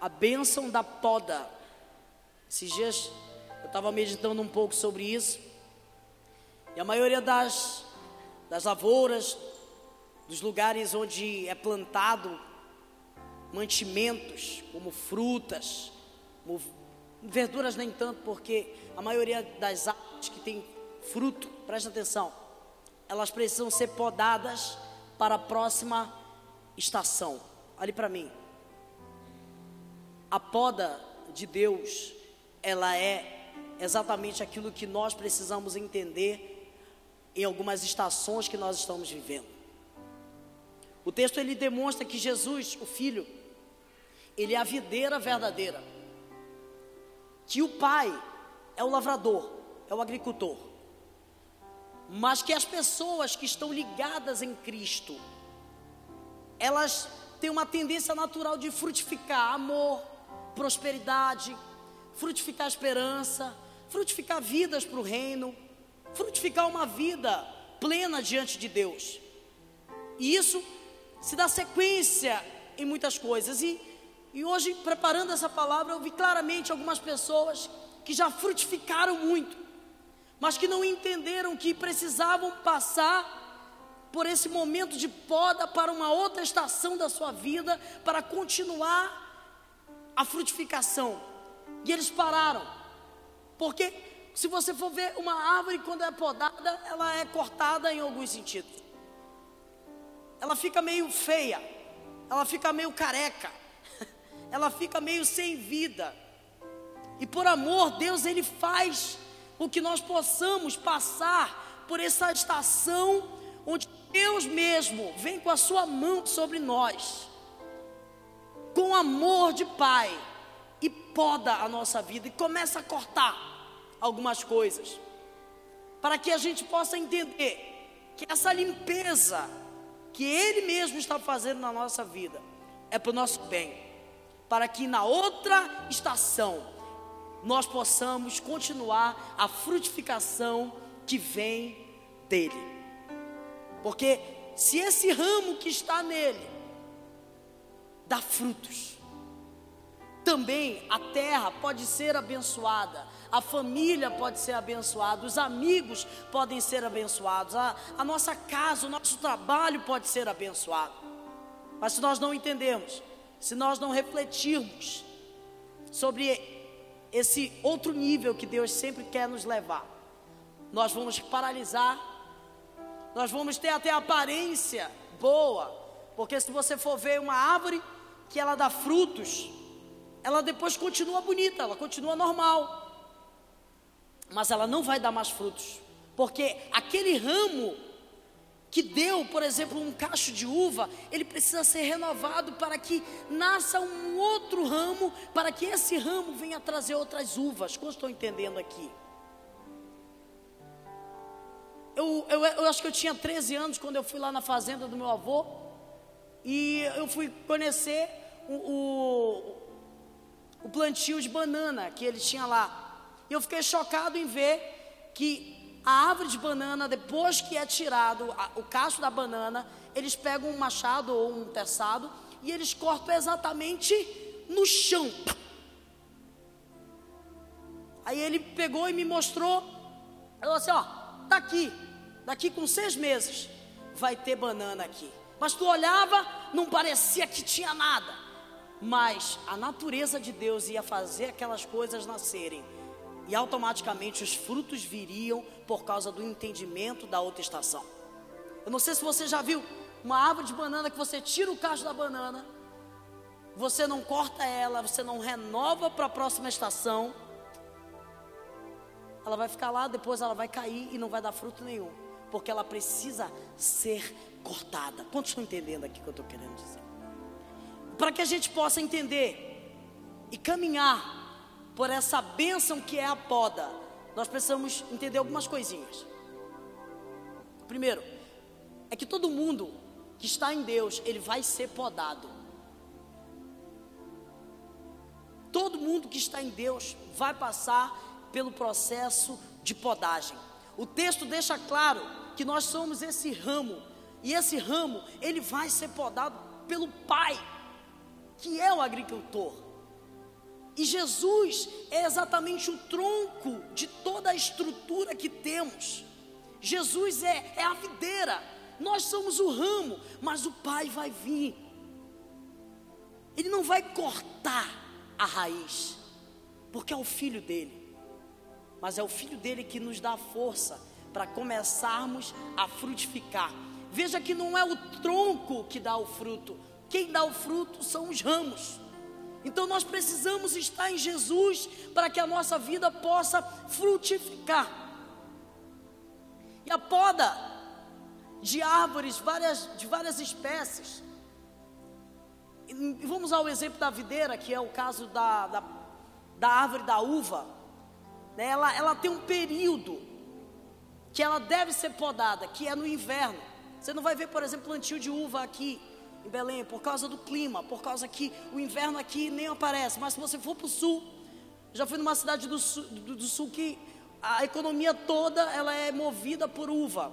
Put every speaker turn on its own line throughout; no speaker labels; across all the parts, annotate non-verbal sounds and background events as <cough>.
a bênção da poda. Esses dias eu estava meditando um pouco sobre isso. E a maioria das, das lavouras, dos lugares onde é plantado mantimentos, como frutas, como verduras nem tanto, porque a maioria das árvores que tem fruto, presta atenção, elas precisam ser podadas para a próxima estação. Olhe para mim. A poda de Deus, ela é exatamente aquilo que nós precisamos entender em algumas estações que nós estamos vivendo. O texto ele demonstra que Jesus, o Filho, ele é a videira verdadeira. Que o Pai é o lavrador, é o agricultor. Mas que as pessoas que estão ligadas em Cristo, elas têm uma tendência natural de frutificar amor, prosperidade, frutificar esperança, frutificar vidas para o reino, frutificar uma vida plena diante de Deus. E isso se dá sequência em muitas coisas. E, e hoje, preparando essa palavra, eu vi claramente algumas pessoas que já frutificaram muito, mas que não entenderam que precisavam passar por esse momento de poda para uma outra estação da sua vida, para continuar a frutificação. E eles pararam. Porque se você for ver uma árvore quando é podada, ela é cortada em alguns sentidos. Ela fica meio feia, ela fica meio careca, <laughs> ela fica meio sem vida. E por amor, Deus ele faz com que nós possamos passar por essa estação onde Deus mesmo vem com a sua mão sobre nós com amor de pai e poda a nossa vida e começa a cortar algumas coisas, para que a gente possa entender que essa limpeza que Ele mesmo está fazendo na nossa vida é para o nosso bem, para que na outra estação nós possamos continuar a frutificação que vem dele, porque se esse ramo que está nele dá frutos. Também a terra pode ser abençoada, a família pode ser abençoada, os amigos podem ser abençoados, a, a nossa casa, o nosso trabalho pode ser abençoado. Mas se nós não entendermos, se nós não refletirmos sobre esse outro nível que Deus sempre quer nos levar, nós vamos paralisar, nós vamos ter até aparência boa, porque se você for ver uma árvore que ela dá frutos, ela depois continua bonita, ela continua normal. Mas ela não vai dar mais frutos, porque aquele ramo que deu, por exemplo, um cacho de uva, ele precisa ser renovado para que nasça um outro ramo, para que esse ramo venha trazer outras uvas. Como estou entendendo aqui? Eu, eu, eu acho que eu tinha 13 anos quando eu fui lá na fazenda do meu avô. E eu fui conhecer o, o, o plantio de banana que ele tinha lá. E eu fiquei chocado em ver que a árvore de banana, depois que é tirado a, o cacho da banana, eles pegam um machado ou um teçado e eles cortam exatamente no chão. Aí ele pegou e me mostrou. Falou assim: ó, tá aqui. Daqui com seis meses vai ter banana aqui. Mas tu olhava, não parecia que tinha nada. Mas a natureza de Deus ia fazer aquelas coisas nascerem. E automaticamente os frutos viriam por causa do entendimento da outra estação. Eu não sei se você já viu uma árvore de banana que você tira o cacho da banana, você não corta ela, você não renova para a próxima estação. Ela vai ficar lá, depois ela vai cair e não vai dar fruto nenhum, porque ela precisa ser cortada. Quantos estão entendendo aqui o que eu estou querendo dizer? Para que a gente possa entender e caminhar por essa bênção que é a poda, nós precisamos entender algumas coisinhas. Primeiro, é que todo mundo que está em Deus, ele vai ser podado. Todo mundo que está em Deus vai passar pelo processo de podagem. O texto deixa claro que nós somos esse ramo e esse ramo, ele vai ser podado pelo pai, que é o agricultor. E Jesus é exatamente o tronco de toda a estrutura que temos. Jesus é, é a videira, nós somos o ramo, mas o Pai vai vir. Ele não vai cortar a raiz, porque é o filho dele, mas é o filho dele que nos dá força para começarmos a frutificar. Veja que não é o tronco que dá o fruto, quem dá o fruto são os ramos. Então nós precisamos estar em Jesus para que a nossa vida possa frutificar. E a poda de árvores várias, de várias espécies. E vamos ao exemplo da videira, que é o caso da, da, da árvore da uva. Né? Ela, ela tem um período que ela deve ser podada, que é no inverno. Você não vai ver, por exemplo, plantio de uva aqui em Belém, por causa do clima, por causa que o inverno aqui nem aparece. Mas se você for para o sul, já fui numa cidade do sul, do, do sul que a economia toda ela é movida por uva.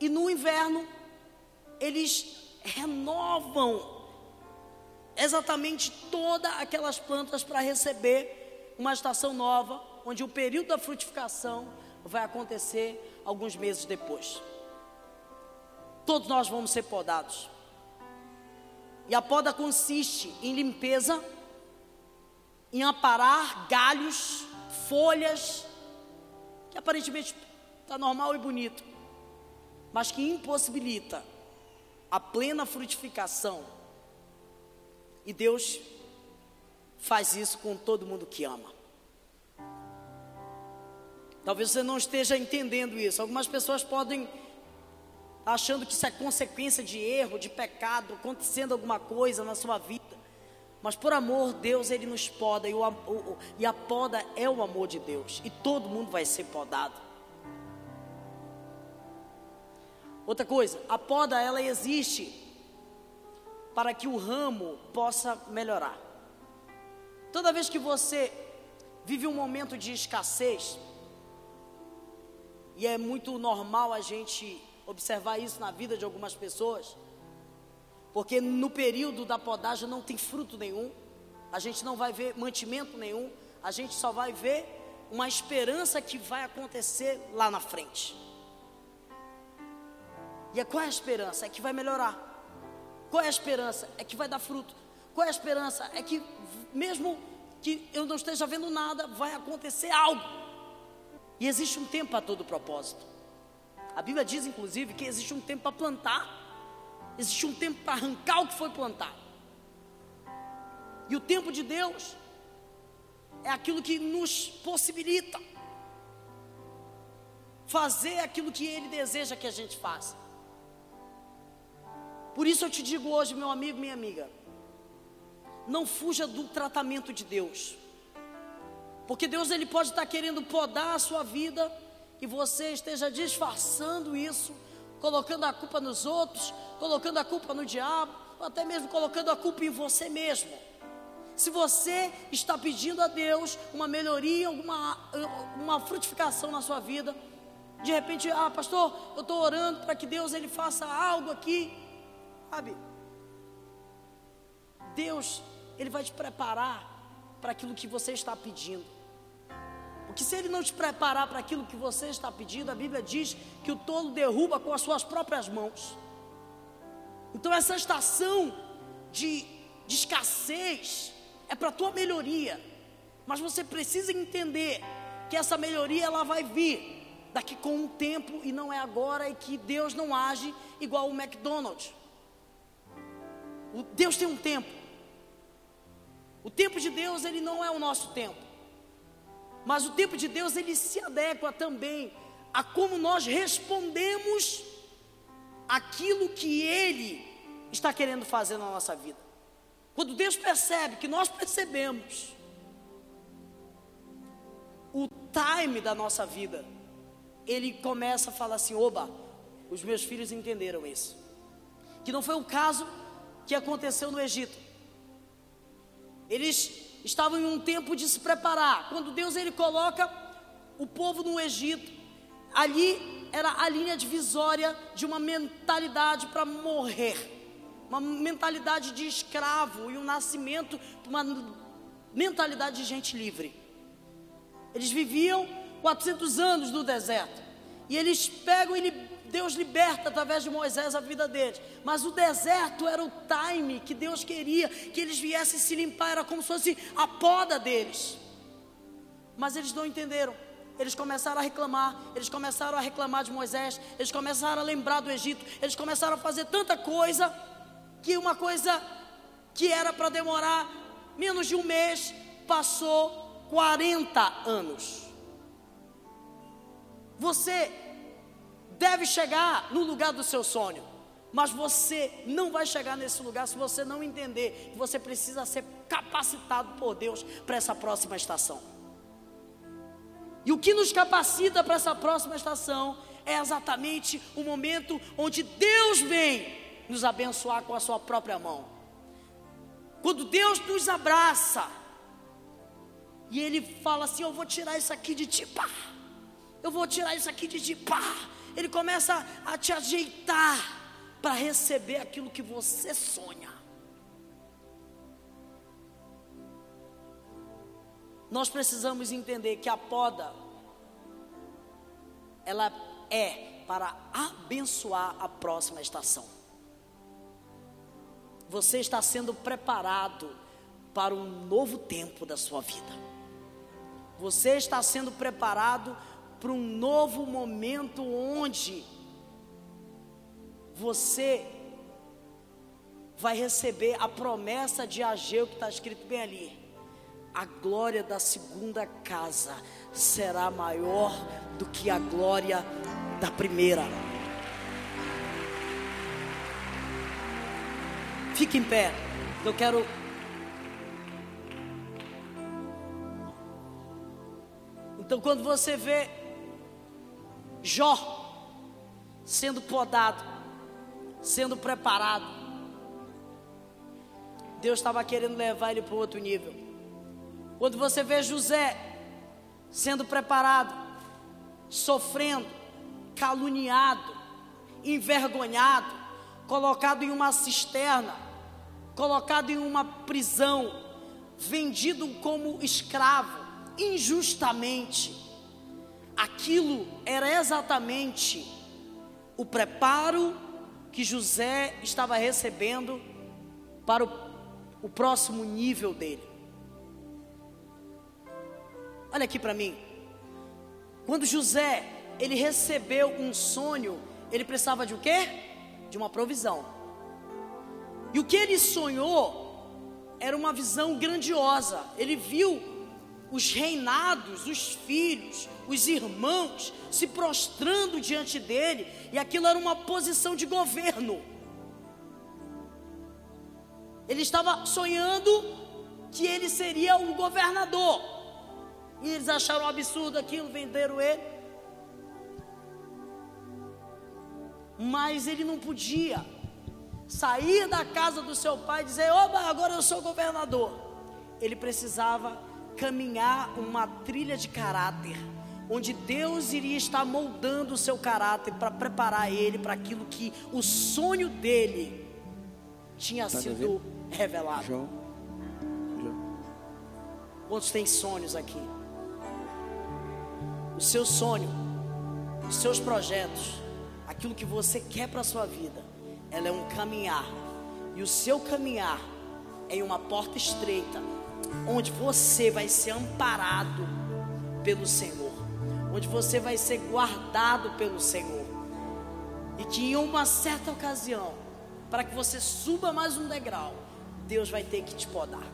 E no inverno eles renovam exatamente todas aquelas plantas para receber uma estação nova, onde o período da frutificação vai acontecer alguns meses depois. Todos nós vamos ser podados. E a poda consiste em limpeza, em aparar galhos, folhas, que aparentemente está normal e bonito, mas que impossibilita a plena frutificação. E Deus faz isso com todo mundo que ama. Talvez você não esteja entendendo isso. Algumas pessoas podem achando que isso é consequência de erro, de pecado, acontecendo alguma coisa na sua vida. Mas por amor, Deus, Ele nos poda, e, o, o, e a poda é o amor de Deus, e todo mundo vai ser podado. Outra coisa, a poda ela existe para que o ramo possa melhorar. Toda vez que você vive um momento de escassez, e é muito normal a gente observar isso na vida de algumas pessoas, porque no período da podagem não tem fruto nenhum, a gente não vai ver mantimento nenhum, a gente só vai ver uma esperança que vai acontecer lá na frente. E é qual é a esperança? É que vai melhorar. Qual é a esperança? É que vai dar fruto. Qual é a esperança? É que mesmo que eu não esteja vendo nada, vai acontecer algo. E existe um tempo para todo propósito. A Bíblia diz, inclusive, que existe um tempo para plantar, existe um tempo para arrancar o que foi plantado. E o tempo de Deus é aquilo que nos possibilita fazer aquilo que Ele deseja que a gente faça. Por isso eu te digo hoje, meu amigo, minha amiga, não fuja do tratamento de Deus. Porque Deus ele pode estar querendo podar a sua vida que você esteja disfarçando isso, colocando a culpa nos outros, colocando a culpa no diabo, ou até mesmo colocando a culpa em você mesmo. Se você está pedindo a Deus uma melhoria, alguma uma frutificação na sua vida, de repente, ah, pastor, eu estou orando para que Deus ele faça algo aqui, sabe? Deus, ele vai te preparar para aquilo que você está pedindo. Porque se ele não te preparar para aquilo que você está pedindo, a Bíblia diz que o tolo derruba com as suas próprias mãos. Então essa estação de, de escassez é para a tua melhoria. Mas você precisa entender que essa melhoria ela vai vir daqui com um tempo e não é agora e que Deus não age igual o McDonald's. O Deus tem um tempo. O tempo de Deus ele não é o nosso tempo. Mas o tempo de Deus ele se adequa também a como nós respondemos aquilo que ele está querendo fazer na nossa vida. Quando Deus percebe que nós percebemos o time da nossa vida, ele começa a falar assim: oba, os meus filhos entenderam isso. Que não foi o caso que aconteceu no Egito. Eles estavam em um tempo de se preparar. Quando Deus ele coloca o povo no Egito, ali era a linha divisória de uma mentalidade para morrer. uma mentalidade de escravo e um nascimento de uma mentalidade de gente livre. Eles viviam 400 anos no deserto. E eles pegam e Deus liberta através de Moisés a vida deles. Mas o deserto era o time que Deus queria que eles viessem se limpar, era como se fosse a poda deles. Mas eles não entenderam. Eles começaram a reclamar, eles começaram a reclamar de Moisés, eles começaram a lembrar do Egito, eles começaram a fazer tanta coisa, que uma coisa que era para demorar menos de um mês, passou 40 anos. Você deve chegar no lugar do seu sonho, mas você não vai chegar nesse lugar se você não entender que você precisa ser capacitado por Deus para essa próxima estação. E o que nos capacita para essa próxima estação é exatamente o momento onde Deus vem nos abençoar com a sua própria mão. Quando Deus nos abraça e Ele fala assim: Eu vou tirar isso aqui de ti, pá. Eu vou tirar isso aqui de ti, pá. Ele começa a te ajeitar para receber aquilo que você sonha. Nós precisamos entender que a poda ela é para abençoar a próxima estação. Você está sendo preparado para um novo tempo da sua vida. Você está sendo preparado para um novo momento onde você vai receber a promessa de Ageu que está escrito bem ali a glória da segunda casa será maior do que a glória da primeira. Fique em pé, eu quero. Então, quando você vê Jó sendo podado, sendo preparado, Deus estava querendo levar ele para outro nível. Quando você vê José sendo preparado, sofrendo, caluniado, envergonhado, colocado em uma cisterna, colocado em uma prisão, vendido como escravo, injustamente. Aquilo era exatamente o preparo que José estava recebendo para o, o próximo nível dele. Olha aqui para mim. Quando José, ele recebeu um sonho, ele precisava de o quê? De uma provisão. E o que ele sonhou era uma visão grandiosa. Ele viu os reinados, os filhos, os irmãos se prostrando diante dele, e aquilo era uma posição de governo. Ele estava sonhando que ele seria o governador. E eles acharam um absurdo aquilo, venderam ele. Mas ele não podia sair da casa do seu pai e dizer: Oba, agora eu sou governador. Ele precisava caminhar uma trilha de caráter, onde Deus iria estar moldando o seu caráter para preparar ele para aquilo que o sonho dele tinha tá sido revelado. João. João. Quantos têm sonhos aqui? o seu sonho, os seus projetos, aquilo que você quer para a sua vida, ela é um caminhar. E o seu caminhar é em uma porta estreita, onde você vai ser amparado pelo Senhor, onde você vai ser guardado pelo Senhor. E que em uma certa ocasião, para que você suba mais um degrau, Deus vai ter que te podar.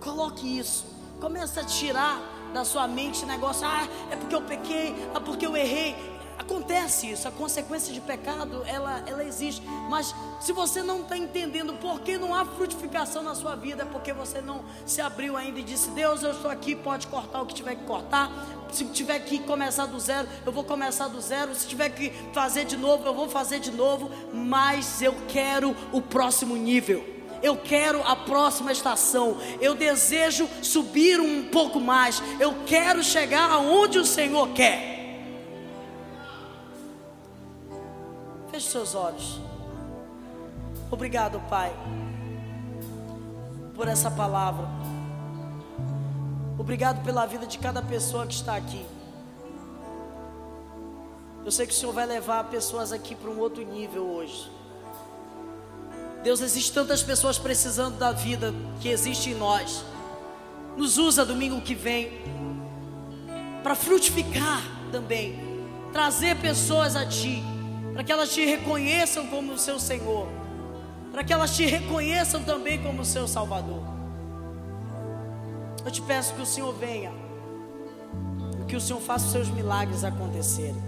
Coloque isso, comece a tirar da sua mente negócio, ah, é porque eu pequei, é porque eu errei. Acontece isso, a consequência de pecado, ela, ela existe. Mas se você não está entendendo por que não há frutificação na sua vida, é porque você não se abriu ainda e disse: Deus, eu estou aqui, pode cortar o que tiver que cortar. Se tiver que começar do zero, eu vou começar do zero. Se tiver que fazer de novo, eu vou fazer de novo. Mas eu quero o próximo nível eu quero a próxima estação, eu desejo subir um pouco mais, eu quero chegar aonde o Senhor quer. Feche seus olhos. Obrigado, Pai, por essa palavra. Obrigado pela vida de cada pessoa que está aqui. Eu sei que o Senhor vai levar pessoas aqui para um outro nível hoje. Deus, existe tantas pessoas precisando da vida que existe em nós. Nos usa domingo que vem para frutificar também, trazer pessoas a Ti, para que elas te reconheçam como o seu Senhor, para que elas te reconheçam também como o seu Salvador. Eu te peço que o Senhor venha, que o Senhor faça os seus milagres acontecerem.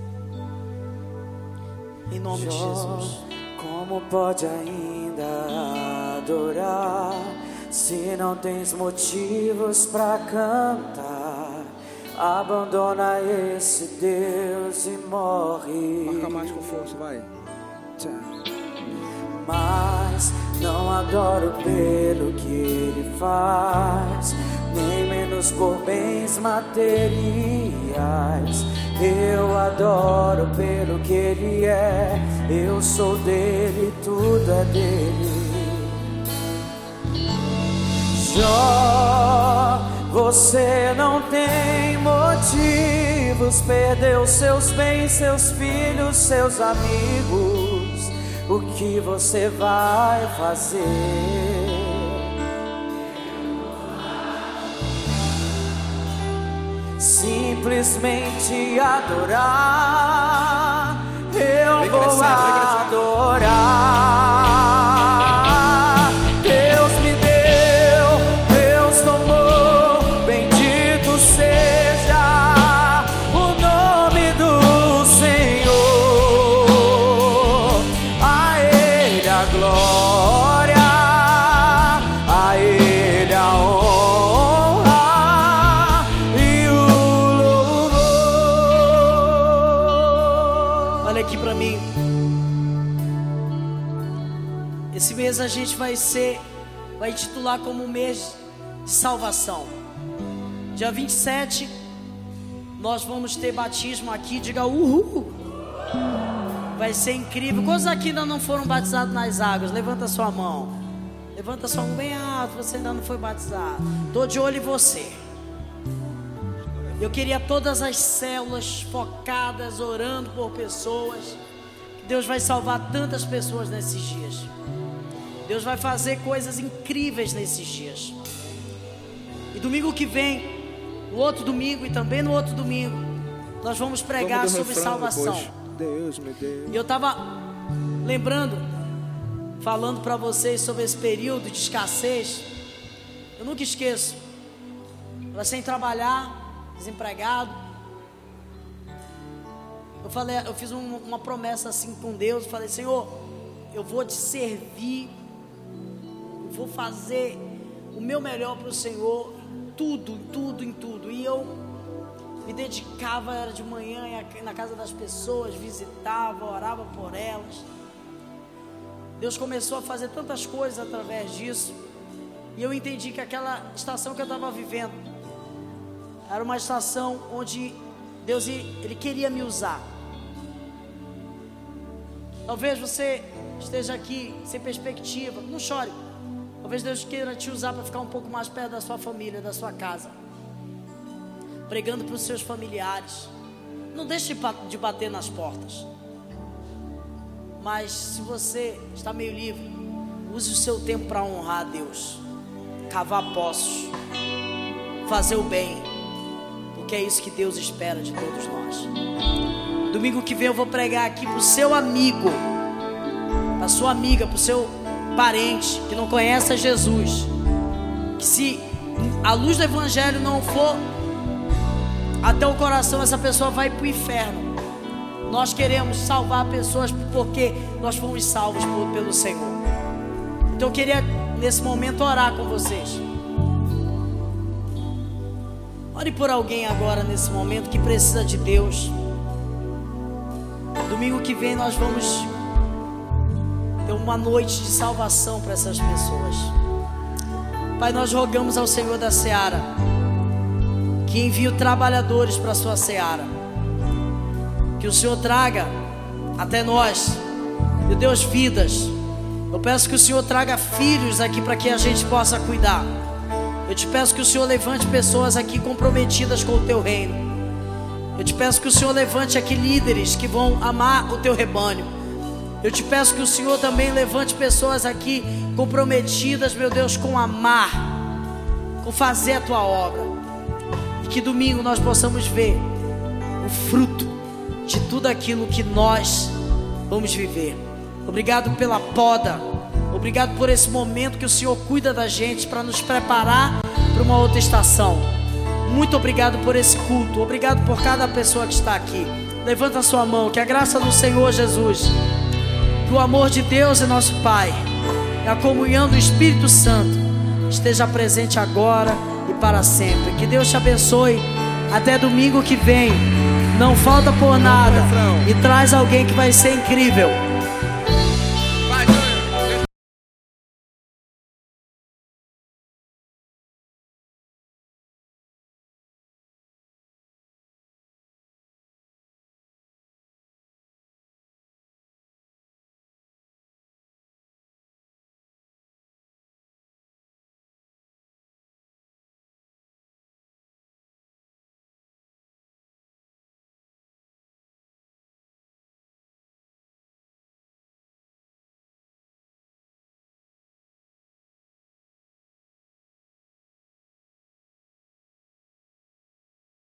Em nome de Jesus.
Como pode ainda adorar se não tens motivos para cantar? Abandona esse Deus e morre.
Marca mais com força, vai. Tchau.
Mas não adoro pelo que ele faz, nem menos por bens materiais. Eu adoro pelo que ele é, eu sou dele, tudo é dele. Jó, você não tem motivos, perdeu seus bens, seus filhos, seus amigos. O que você vai fazer? simplesmente adorar. Eu vou adorar.
Vai ser, vai titular como mês de salvação. Dia 27, nós vamos ter batismo aqui. Diga uhul. Vai ser incrível. Quantos aqui ainda não foram batizados nas águas? Levanta sua mão. Levanta sua mão bem alto. Você ainda não foi batizado. Tô de olho em você. Eu queria todas as células focadas, orando por pessoas. Deus vai salvar tantas pessoas nesses dias. Deus vai fazer coisas incríveis nesses dias. E domingo que vem, no outro domingo e também no outro domingo, nós vamos pregar
Vamos
sobre salvação.
Deus me deu.
E eu estava lembrando, falando para vocês sobre esse período de escassez. Eu nunca esqueço. Ela sem trabalhar, desempregado. Eu falei, eu fiz um- uma promessa assim com Deus. Falei, Senhor, eu vou te servir, vou fazer o meu melhor para o Senhor, tudo, tudo, em tudo. E eu me dedicava, era de manhã na casa das pessoas, visitava, orava por elas. Deus começou a fazer tantas coisas através disso. E eu entendi que aquela estação que eu estava vivendo era uma estação onde Deus ele queria me usar. Talvez você esteja aqui sem perspectiva, não chore. Talvez Deus queira te usar para ficar um pouco mais perto da sua família, da sua casa pregando para os seus familiares. Não deixe de ba- de bater nas portas. Mas se você está meio livre, use o seu tempo para honrar a Deus, cavar poços, fazer o bem, porque é isso que Deus espera de todos nós. Domingo que vem eu vou pregar aqui para o seu amigo, para sua amiga, para o seu parente que não conhece a Jesus. Que se a luz do Evangelho não for até o coração, essa pessoa vai para o inferno. Nós queremos salvar pessoas porque nós fomos salvos por- pelo Senhor. Então eu queria nesse momento orar com vocês. Ore por alguém agora nesse momento que precisa de Deus. Domingo que vem nós vamos ter uma noite de salvação para essas pessoas. Pai, nós rogamos ao Senhor da Seara que envie trabalhadores para a sua seara. Que o Senhor traga até nós, meu Deus, vidas Eu peço que o Senhor traga filhos aqui para que a gente possa cuidar. Eu te peço que o Senhor levante pessoas aqui comprometidas com o teu reino. Eu te peço que o Senhor levante aqui líderes que vão amar o teu rebanho. Eu te peço que o Senhor também levante pessoas aqui comprometidas, meu Deus, com amar, com fazer a tua obra. E que domingo nós possamos ver o fruto de tudo aquilo que nós vamos viver. Obrigado pela poda. Obrigado por esse momento que o Senhor cuida da gente para nos preparar para uma outra estação. Muito obrigado por esse culto. Obrigado por cada pessoa que está aqui. Levanta a sua mão. Que a graça do Senhor Jesus, que o amor de Deus e nosso Pai, e a comunhão do Espírito Santo esteja presente agora e para sempre. Que Deus te abençoe. Até domingo que vem. Não falta por nada. E traz alguém que vai ser incrível.